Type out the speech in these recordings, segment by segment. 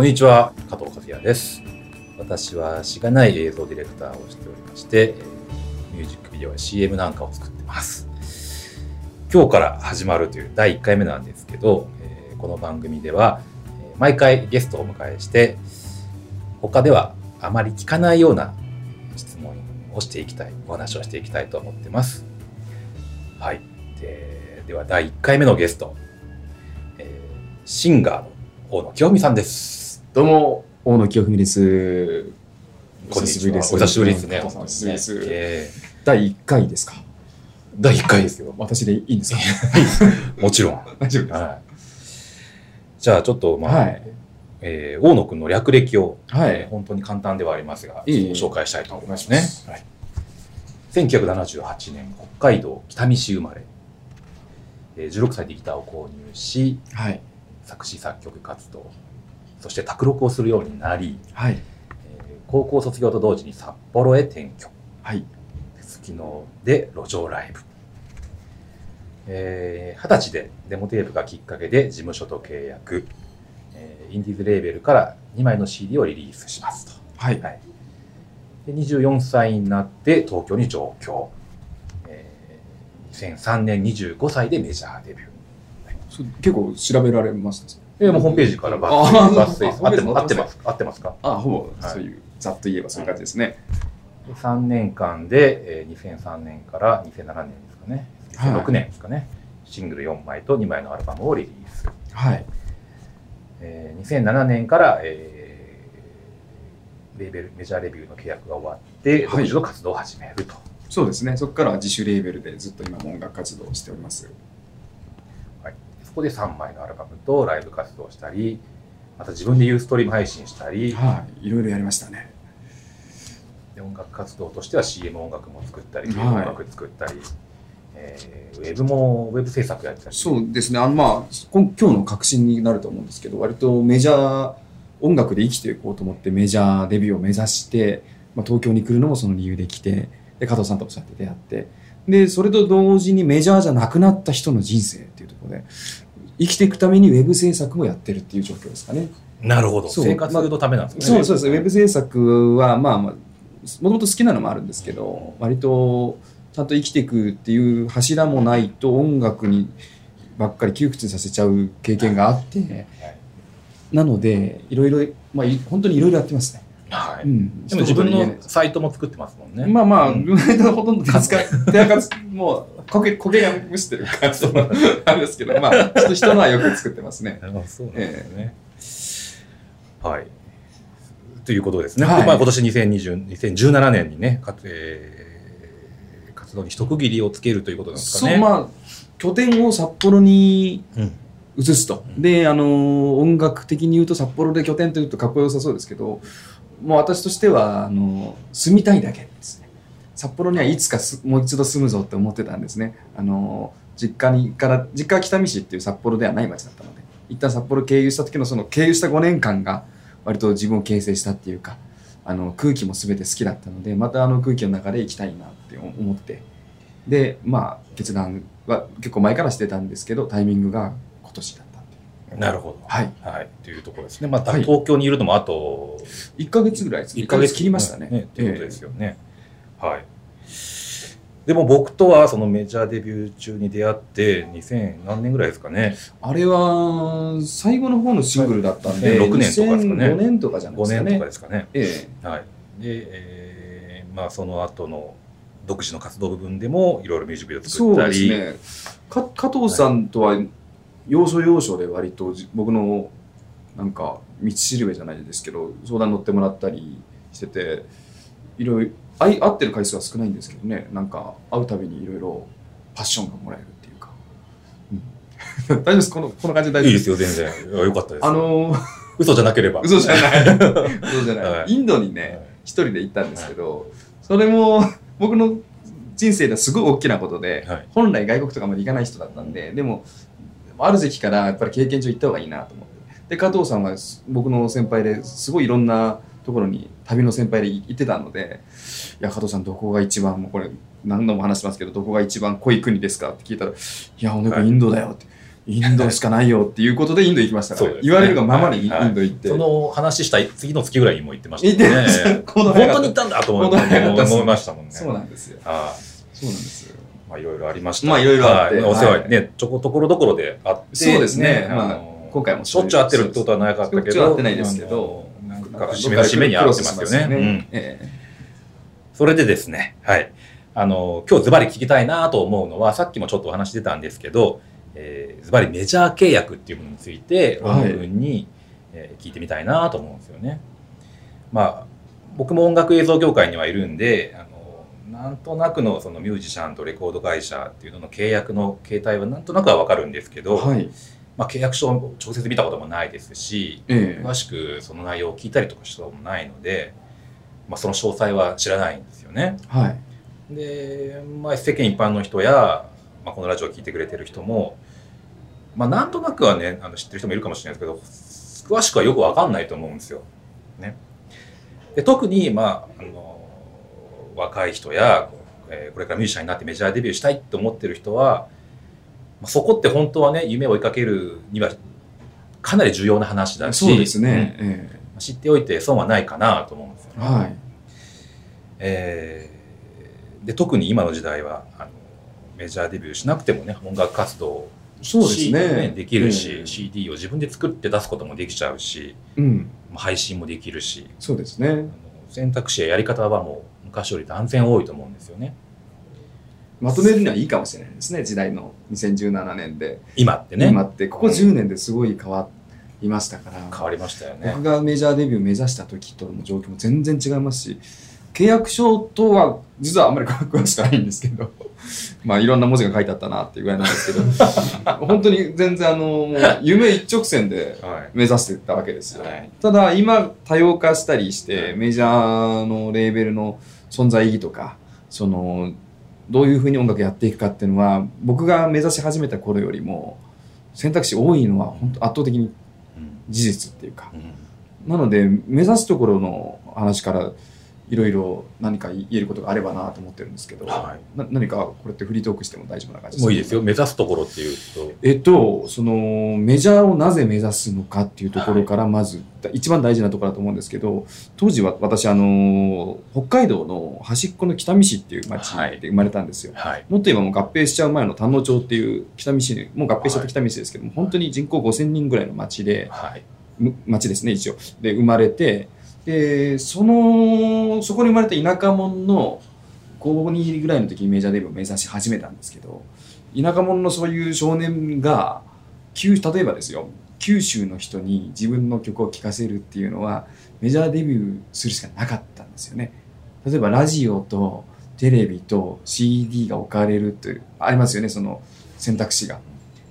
こんにちは、加藤和也です。私はしがない映像ディレクターをしておりまして、ミュージックビデオや CM なんかを作ってます。今日から始まるという第1回目なんですけど、この番組では、毎回ゲストをお迎えして、他ではあまり聞かないような質問をしていきたい、お話をしていきたいと思ってます。はい。ででは第1回目のゲスト、シンガーの大野清美さんです。どうも、大野清文です。お久しぶりです。お久しぶりですね。お久しぶりです。え第1回ですか？ー第1回ですよ。私でいいんですか？もちろん。大丈夫です。はい。じゃあちょっと、まあ、はい。えー大野くんの略歴を、はいえー本当に簡単ではありますが、紹介したいと思いますね。はい、1978年、北海道北見市生まれ、えー16歳でギターを購入し、はい。作詞作曲活動、そして卓録をするようになり、はい。えー高校卒業と同時に札幌へ転居。はい。すきので路上ライブ。えー二十歳でデモテープがきっかけで事務所と契約。えーインディーズレーベルから2枚の CD をリリースしますと。はい。はい、で24歳になって東京に上京。えー2003年25歳でメジャーデビュー。そ結構調べられましたえーもうホームページから抜あ粋、ー抜粋あホームページ合ってます合ってますか？あ、ほぼ、はいそういう、ざっと言えばそういう感じですね。で3年間で、えー2003年から2007年ですかね、はい2006年ですかね、シングル4枚と2枚のアルバムをリリース。はい。えー2007年から、えーレーベルメジャーレビューの契約が終わって、はい独自の活動を始めると。そうですね。そこからは自主レーベルでずっと今も音楽活動をしております。こで3枚のアルバムとライブ活動をしたり、また自分でユーストリーム配信したり、はい。いろいろやりましたね。で音楽活動としては CM 音楽も作ったり、音楽作ったり、えーウェブもウェブ制作やったり。そうですね。あの、まあ、今今日の革新になると思うんですけど、割とメジャー、音楽で生きていこうと思ってメジャーデビューを目指して、まあ、東京に来るのもその理由で来て、で、加藤さんともそうやって出会って、で、それと同時にメジャーじゃなくなった人の人生っていうところで、生きていくためにウェブ制作もやってるっていう状況ですかね。なるほど。生活のためなんですね。そうそうです。ウェブ制作は、まあまあ、もともと好きなのもあるんですけど、割とちゃんと生きていくっていう柱もないと音楽にばっかり窮屈させちゃう経験があって、なので、いろいろ、まあ、い本当にいろいろやってますね。はい。うん。でも自分のサイトも作ってますもんね。まあまあ、うん ほとんど手扱い、手垢もう、焦げ、焦げがむしてる感じのあるんですけど、まあ、ちょっと人のはよく作ってますね。あそうなんですね。はい。ということですね。はいでまあ、今年2020 2017年にね、かえー活動に一区切りをつけるということなんですかそう、ね。まあ、拠点を札幌にうん移すと。で、あの、音楽的に言うと札幌で拠点というとかっこよさそうですけど、もう私としては、あの、住みたいだけですね。札幌にはいつかすもう一度住むぞって思ってたんですね。あの、実家にから、実家は北見市っていう札幌ではない町だったので、一旦札幌経由した時のその経由した5年間が、割と自分を形成したっていうか、あの、空気も全て好きだったので、またあの空気の中で生きたいなって思って、で、まあ、決断は結構前からしてたんですけど、タイミングが今年だったっていう。なるほど。はい。はい。というところですね。またはい東京にいるのもあと1ヶ月ぐらいです。1 1ヶ月切りましたね。ということですよね。はい。でも僕とはそのメジャーデビュー中に出会って2000何年ぐらいですかね。あれは、最後の方のシングルだったんで、6年とかですかね5年とかじゃない5ですかね。年とかですかね。えはい。で、えーまあその後の独自の活動部分でもいろいろミュージックビデオえそう作ったり、ですね。か加藤さんとは、要所要所で割とじ僕の、なんか、道しるべじゃないですけど、相談乗ってもらったりしてて、いろいろ、会い会ってる回数は少ないんですけどね、なんか、会うたびにいろいろパッションがもらえるっていうか。うん 大丈夫です？このこの感じで大丈夫いいですよ、全然。よかったです。あのー嘘じゃなければ。嘘じゃない。嘘じゃない。はいインドにね、一人で行ったんですけど、それも僕の人生ではすごい大きなことで、はい本来外国とかまで行かない人だったんで、でも、ある時期からやっぱり経験上行った方がいいなと思って。で、加藤さんは僕の先輩ですごいいろんなところに旅の先輩で行ってたので、いや、加藤さんどこが一番、もうこれ何度も話してますけど、どこが一番濃い国ですかって聞いたら、いや、俺これインドだよって。インドしかないよっていうことでインド行きましたから、ね。言われるがままにインド行って、その話した次の月ぐらいにも行ってましたたね。本当に行ったんだと思いましたもんね。そうなんですよ。はそうなんですよ。いまあいろいろありました。まあいろいろあって。はい。お世話ね、ちょこところどころであって。そうですね。まあの今回もしょっちゅう会ってるってことはなかったけど。しょっちゅう会ってないですけどあのなんか節目の節目に会ってますよね。うんえそれでですね、はい。あの、今日ズバリ聞きたいなと思うのは、さっきもちょっとお話出たんですけど、えーズバリメジャー契約っていうものについて、はい音君に、えー聞いてみたいなと思うんですよね。まあ、僕も音楽映像業界にはいるんで、あの、なんとなくのそのミュージシャンとレコード会社っていうのの契約の形態はなんとなくはわかるんですけえど、はいまあ、契約書を直接見たこともないですし、ええ詳しくその内容を聞いたりとかしたこともないので、まあ、その詳細は知らないんですよね。はいで、まあ、世間一般の人や、まあ、このラジオを聞いてくれてる人も、まあ、なんとなくはねあの知ってる人もいるかもしれないですけど詳しくはよくわかんないと思うんですよ。ね、で特に、まあ、あの若い人や、えーこれからミュージシャンになってメジャーデビューしたいって思ってる人は、まあ、そこって本当はね夢を追いかけるにはかなり重要な話だしそうですね、うん。え知っておいて損はないかなと思うんですよ。ね。えはい。えーで特に今の時代はあのメジャーデビューしなくてもね音楽活動そうですね。できるし、ええ。CD を自分で作って出すこともできちゃうしうん。まあ配信もできるしそうですね。選択肢ややり方はもう昔より断然多いと思うんですよねまとめるにはいいかもしれないですね時代の。2017年で、今ってね。今って。ここ10年ですごい変わりましたから、変わりましたよね。僕がメジャーデビュー目指した時との状況も全然違いますし契約書とは実はあんまり詳しくないんですけど。まあいろんな文字が書いてあったなっていうぐらいなんですけど。本当に全然あの夢一直線ではい。目指してたわけですよ、はい。ただ今多様化したりしてメジャーのレーベルの存在意義とかそのどういうふうに音楽やっていくかっていうのは僕が目指し始めた頃よりも選択肢多いのは本当圧倒的にうん事実っていうか。うん。なので目指すところの話からいろいろ何か言えることがあればなと思ってるんですけど、はな何かこれってフリートークしても大丈夫な感じもういいですよ。目指すところっていうと。えっと、そのメジャーをなぜ目指すのかっていうところからまず、一番大事なところだと思うんですけど当時は私あの北海道の端っこの北見市っていう町で生まれたんですよ、はい。もっと言えばもう合併しちゃう前の丹野町っていう北見市にもう合併しちゃった北見市ですけども、本当に人口5000人ぐらいの町で町ですね一応。で生まれてでそのそこに生まれた田舎者の高校2ぐらいの時にメジャーデビューを目指し始めたんですけど田舎者のそういう少年が例えばですよ九州の人に自分の曲を聴かせるっていうのはメジャーデビューするしかなかったんですよね。例えばラジオとテレビと CD が置かれるというありますよねその選択肢が。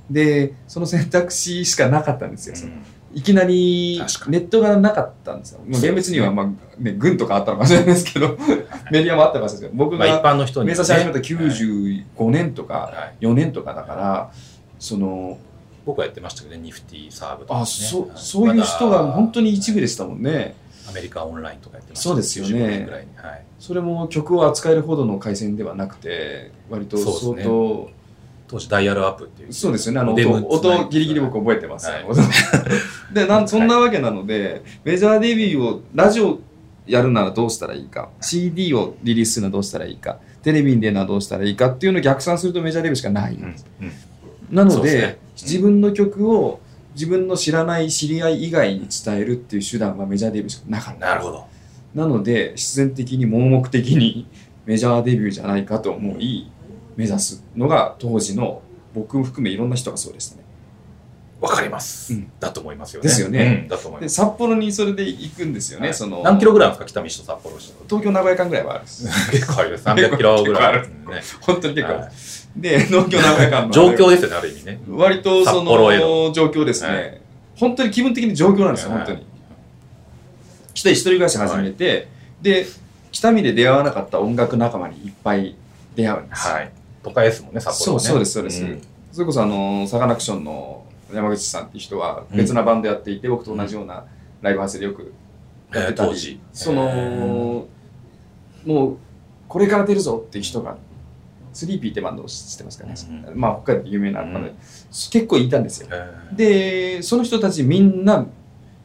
でその選択肢しかなかったんですよ、その。いきなりネットがなかったんですよ。まあ、厳密には、まあね、軍とかあったのかもしれないですけど、メディアもあったかもしれないですけど、僕まあ一が般の人に目指し始めた95年とかはい4年とかだから、その、僕はやってましたけどねニフティサーブとか、ね、あ、そはい。そういう人が本当に一部ででしたもんね。アメリカオンラインとかやってましたそうですよね。95年ぐらいにはい。それも曲を扱えるほどの回線ではなくて、割とそうですね。相当、当時ダイヤルアップっていう。そうですよね、あの音音ギリギリ僕覚えてます。はい。でなんそんなわけなので、メジャーデビューをラジオやるならどうしたらいいか CD をリリースするのはどうしたらいいかテレビに出るのはどうしたらいいかっていうのを逆算するとメジャーデビューしかない。んうんです、うん。なのでそうですね。自分の曲を自分の知らない知り合い以外に伝えるっていう手段はメジャーデビューしかなかった。なるほど。なので必然的に盲目的にメジャーデビューじゃないかと思い目指すのが当時の僕も含めいろんな人がそうでしたね。わかります、うん。だと思いますよね。ですよね。うん。だと思いまです。札幌にそれで行くんですよね、はい。その何キロぐらいですか北見市と札幌市東京名古屋間ぐらいはあるんです。結構あるよ。300キロぐらいあるね。本当に結構ある、はい。で東京名古屋間の状況ですよねある意味ね。割とその状況ですね、はい。本当に気分的に状況なんですよ、はい。本当に。来て一人暮らし始めて、で北見で出会わなかった音楽仲間にいっぱい出会うんですよ、はい都会ですもんね札幌はね。そうですそうです、ん。それこそあのサカナクションの山口さんっていう人は別なバンドやっていて、僕と同じようなライブハウスでよくやってたり、えーそのもうこれから出るぞっていう人がスリーピーってバンドを知ってますかね、うまあ北海道で有名なバンド。で、うん。結構いたんですよ。えー。でその人たちみんな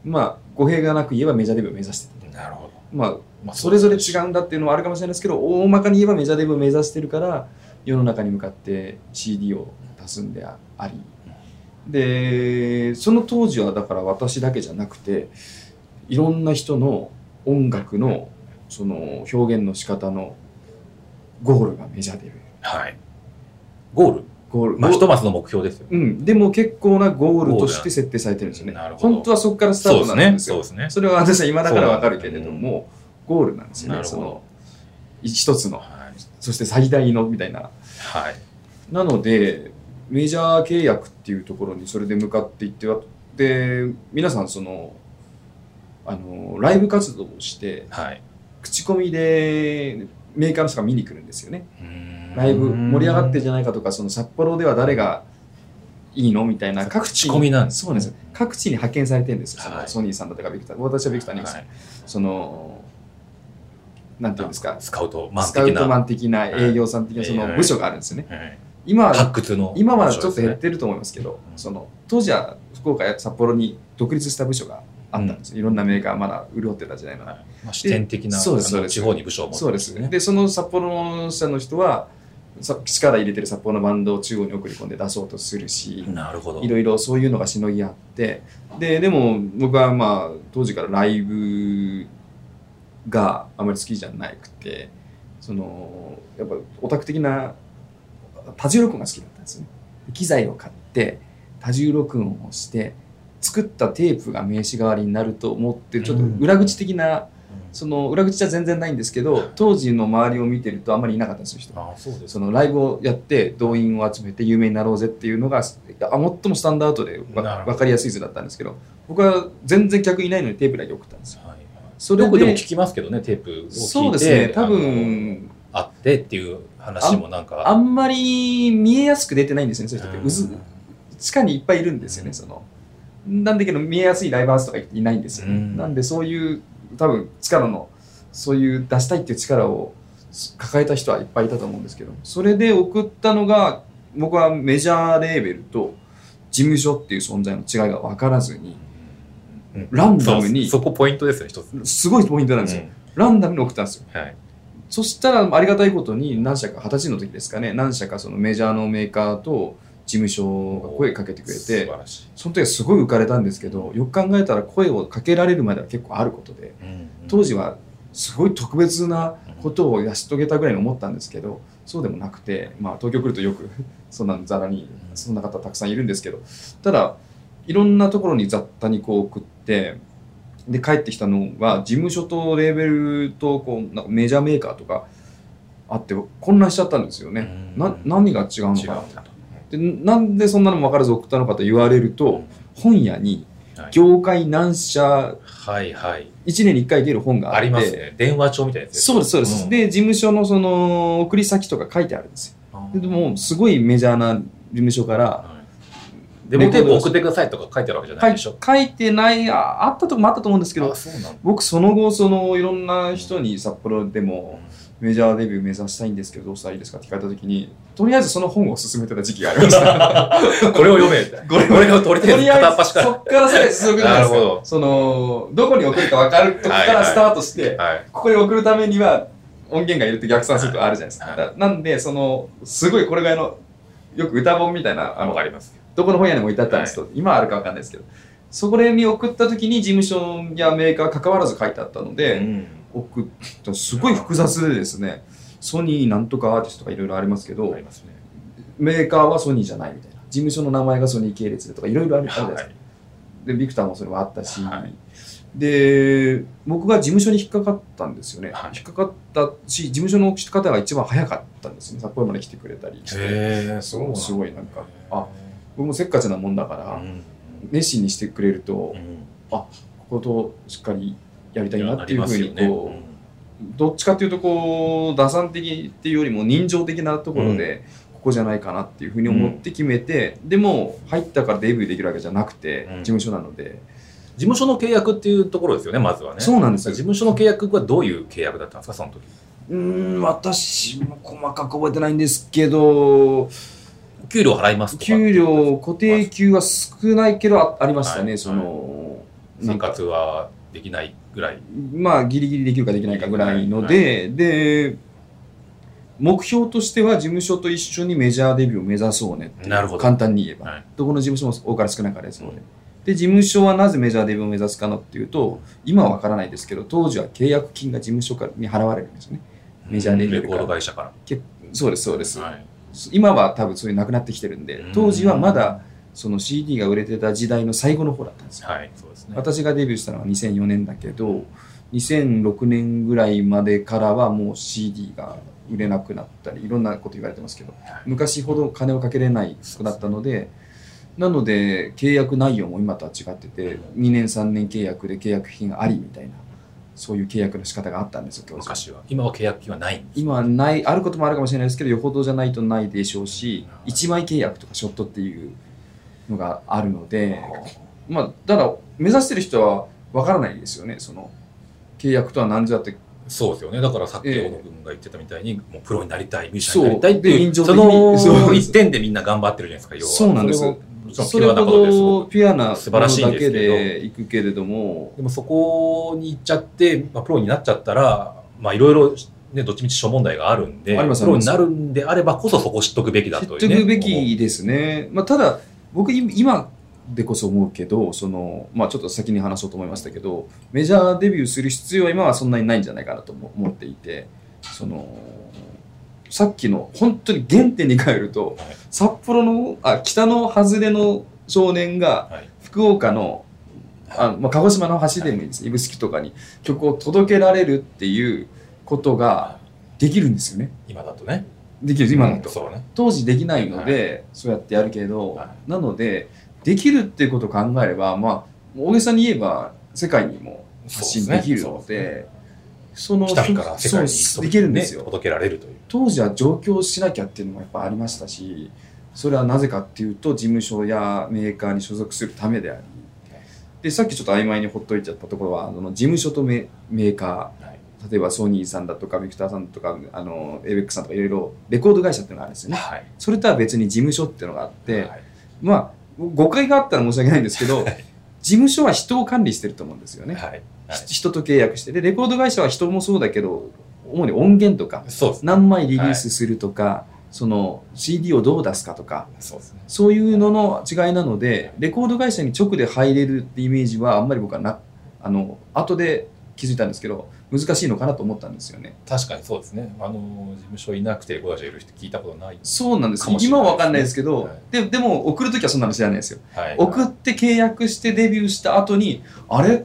まあ語弊がなく言えばメジャーデビューを目指しててなるほど。まあまあそれぞれ違うんだっていうのはあるかもしれないですけど大まかに言えばメジャーデビューを目指してるから世の中に向かって CD を出すんでありでその当時はだから私だけじゃなくていろんな人の音楽のその表現の仕方のゴールがメジャーデビューはい。ゴール？ゴール。まあ、ひとまずの目標ですよ。うん、でも結構なゴールとして設定されてるんですよね。ゴールなるほど。本当はそこからスタートなんですよ。そうですね。それは私は今だからわかるけれども、ゴールなんですよね。その一つの。はい。そして最大のみたいな。はい。なのでメジャー契約っていうところにそれで向かっていってはで皆さんそのあのライブ活動をしてはい。口コミでメーカーの人が見に来るんですよね。うーん。ライブ盛り上がってんじゃないかとかその札幌では誰がいいのみたいな各地口コミなんです各地に派遣されてるんですよ、はい。ソニーさんだとかビクター私はビクターに、はい。そのなんていうんですか？スカウトマンスカウ的な。トマン的な営業さん的なはい。その部署があるんですよね。はい。今は発掘の。今はちょっと減っる。てると思いますけど、うん。その当時は福岡や札幌に独立した部署があったんです。よ、いろんなメーカーまだ潤ってた時代なので、はい。まあ、視点的な、そうです地方に部署を持ってそうです。ねでその札幌社の人はさ力入れてる札幌のバンドを中央に送り込んで出そうとするし、なるほど。いろいろそういうのがしのぎ合ってででも僕はまあ当時からライブがあまり好きじゃなくてそのやっぱオタク的な多重録音が好きだったんですよね。機材を買って多重録音をして作ったテープが名刺代わりになると思ってちょっと裏口的な、うん。その裏口じゃ全然ないんですけど当時の周りを見てるとあまりいなかったんですよ人あそうですそのライブをやって動員を集めて有名になろうぜっていうのがあ最もスタンダードで分かりやすい図だったんですけど僕は全然客いないのにテープだけ送ったんですよ。はいそれでよくでも聞きますけどね、テープを聞いて。そうですね多分あってっていう話もなんか。あんまり見えやすく出てないんですよねそういう人って。地下にいっぱいいるんですよねその。なんだけど見えやすいライブハウスとかいないんですよね、うん。なんでそういう多分力のそういう出したいっていう力を抱えた人はいっぱいいたと思うんですけどそれで送ったのが僕はメジャーレーベルと事務所っていう存在の違いが分からずにうんランダムにそこポイントですよ、一つ。すごいポイントなんですよ、うん。ランダムに送ったんですよ。はい。そしたらありがたいことに何社か二十歳の時ですかね。何社かそのメジャーのメーカーと事務所が声かけてくれ素晴てらしい。その時はすごい浮かれたんですけどよく考えたら声をかけられるまでは結構あることで当時はすごい特別なことを成し遂げたぐらいに思ったんですけどそうでもなくて、まあ、東京来るとよく そんなざらにそんな方たくさんいるんですけどただいろんなところに雑多にこう送ってで帰ってきたのが事務所とレーベルとこうなんかメジャーメーカーとかあって混乱しちゃったんですよね。うん。な何が違うのかな。でなんでそんなのも分からず送ったのかと言われると本屋にはい。業界何社はいはい。1年に1回出る本があってありますね。電話帳みたいなやつそうですそうです、ん。で事務所のその送り先とか書いてあるんですよ。ででもすごいメジャーな事務所からはいデモテープ送ってくださいとか書いてあるわけじゃないでしょ。書いてないああったとこもあったと思うんですけど。僕その後そのいろんな人に札幌でもメジャーデビュー目指したいんですけどどうしたらいいですかって聞かれた時にとりあえずその本を勧めてた時期がありました これを読め。これこれが取りと手りあえず片っ端から。そっからさらに進むじゃないですなるほどかそのどこに送るか分かるとこからスタートしてはい。ここに送るためには音源がいるって逆算するとあるじゃないですか。はいだなんで、その、すごいこれがあの、よく歌本みたいな、あのわか、ります。どこの本屋にも置いてあったんですけど、今あるかわかんないですけど、そこに送った時に事務所やメーカー関わらず書いてあったので、うん送ったすごい複雑でですね、ソニーなんとかアーティストとかいろいろありますけどね。メーカーはソニーじゃないみたいな。事務所の名前がソニー系列でとかいろいろあるじゃないですか。で、ビクターもそれはあったし、はいで、僕が事務所に引っかかったんですよね。はい引っかかったし、事務所の方が一番早かったんですね。札幌まで来てくれたりして。すごいなんかあ僕もせっかちなもんだから、うん。熱心にしてくれると、うん。こことしっかりやりたいなっていうふうにこう、ね。どっちかっていうとこう打算的っていうよりも人情的なところで、ここじゃないかなっていうふうに思って決めて、でも入ったからデビューできるわけじゃなくて、うん。事務所なので。事務所の契約っていうところですよね、まずはね。そうなんですよ。事務所の契約はどういう契約だったんですか、その時。うーん私も細かく覚えてないんですけど給料払いますとか給料固定給は少ないけどあありましたね、はい。その、生活はできないぐらい。まあギリギリできるかできないかぐらいので、で目標としては事務所と一緒にメジャーデビューを目指そうねなるほど。簡単に言えば、はい。どこの事務所も多かれ少なかれそうで。で事務所はなぜメジャーデビューを目指すかなっていうと今は分からないですけど当時は契約金が事務所からに払われるんですよね。メジャーデビューレコード会社かけそうですそうです、らはい今は多分そういうなくなってきてるんでうん。当時はまだその CD が売れてた時代の最後の方だったんですよ。はいそうですね。私がデビューしたのは2004年だけど2006年ぐらいまでからはもう CD が売れなくなったりいろんなこと言われてますけど昔ほど金をかけれないくなったのでなので契約内容も今とは違ってて2年3年契約で契約金がありみたいなそういう契約の仕方があったんですよ昔は。今は契約金はないんです。今はないあることもあるかもしれないですけどよほどじゃないとないでしょうし1枚契約とかショットっていうのがあるのでまあただ目指してる人はわからないですよねその契約とは何ぞやって。そうですよね。だからさっきええ小野君が言ってたみたいにもうプロになりたいミュージシャンになりたいっていうその一点でみんな頑張ってるじゃないですか要は。そうなんですそれほピュアなことですごくどピュアな素晴らしいだけで行くけれども。でもそこに行っちゃって、まあ、プロになっちゃったらまあいろいろねどっちみち諸問題があるんでプロになるんであればこそそこ知っとくべきだ知っというねとくべきですね、まあ、ただ僕い今でこそ思うけどその、まあ、ちょっと先に話そうと思いましたけどメジャーデビューする必要は今はそんなにないんじゃないかなと思思っていてそのさっきの本当に原点に帰ると、はい。札幌のあ北の外れの少年がはい。福岡のあまあ、鹿児島の橋でもいいです、指宿とかに曲を届けられるっていうことができるんですよね。今だとね。できる今だと、そうね。当時できないので、そうやってやるけど、はなのでできるっていうことを考えればまあ大げさに言えば世界にも発信できるのでその北見から世界にそうできるんですよ、届けられるという当時は上京しなきゃっていうのもやっぱありましたしそれはなぜかっていうと事務所やメーカーに所属するためであり。でさっきちょっと曖昧にほっといちゃったところはあの事務所とメメーカはい。ー例えばソニーさんだとかビクターさんとかあのエイベックさんとかいろいろレコード会社っていうのがあるんですよね。はい。それとは別に事務所っていうのがあって、はい。まあ誤解があったら申し訳ないんですけど事務所は人を管理してると思うんですよね、人と契約してでレコード会社は人もそうだけど主に音源とかそうですね。何枚リリースするとか、その CD をどう出すかとかそうですね。そういうのの違いなのでレコード会社に直で入れるってイメージはあんまり僕はなあの後で気づいたんですけど難しいのかなと思ったんですよね。確かにそうですね。あの事務所いなくてレコーダー社いる人聞いたことないそうなんですね今は分かんないですけど、はい。ででも送る時はそんなの知らないですよ。はい。送って契約してデビューした後にあれ？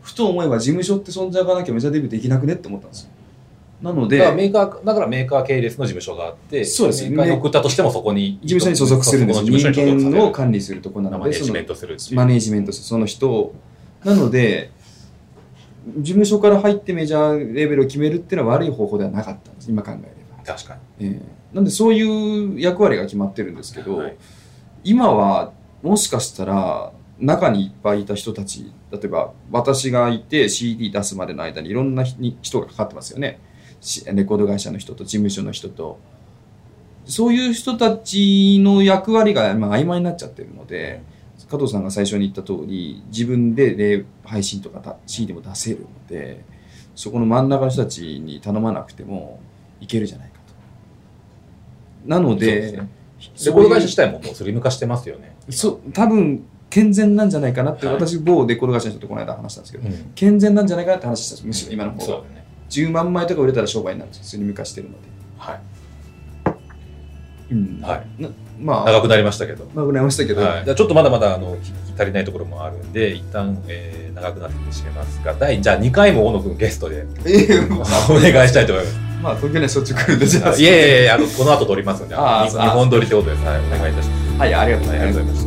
ふと思えば事務所って存在がなきゃメジャーデビューできなくねって思ったんですよなのでだからメーカーだからメーカー系列の事務所があってそうです。メーカーに送ったとしてもそこに事務所に所属するんです。人間を管理するところなのでマネジメントするマネージメントするその人を。なので事務所から入ってメジャーレベルを決めるっていうのは悪い方法ではなかったんです今考えれば、確かに。ええ。なんでそういう役割が決まってるんですけど、はい。今はもしかしたら中にいっぱいいた人たち例えば私がいて CD 出すまでの間にいろんな人に人がかかってますよね。しレコード会社の人と事務所の人と。そういう人たちの役割がまあ曖昧になっちゃってるので加藤さんが最初に言った通り自分でレ配信とかだ CD も出せるのでそこの真ん中の人たちに頼まなくてもいけるじゃないかと。なのでですね。レコード会社自体ももうスリム化してますよね。そう多分健全なんじゃないかなって、はい。私某レコード会社の人とこの間話したんですけど、うん。健全なんじゃないかなって話したんですむしろ今の方が、10万枚とか売れたら商売になるんですよスリム化してるので、はい。うん。はい。なまあ。長くなりましたけど。長くなりましたけど、はい、じゃあちょっとまだまだあの足りないところもあるんで一旦、えー長くなってしまいますが第じゃあ2回も大野君ゲストで お願いしたいと思います。まあ東京にはしょっちゅう来るんでじゃあ。いえいえあのこの後撮りますんであーそう。日本撮りってことです、はい、お願いいたします。はいありがとうございます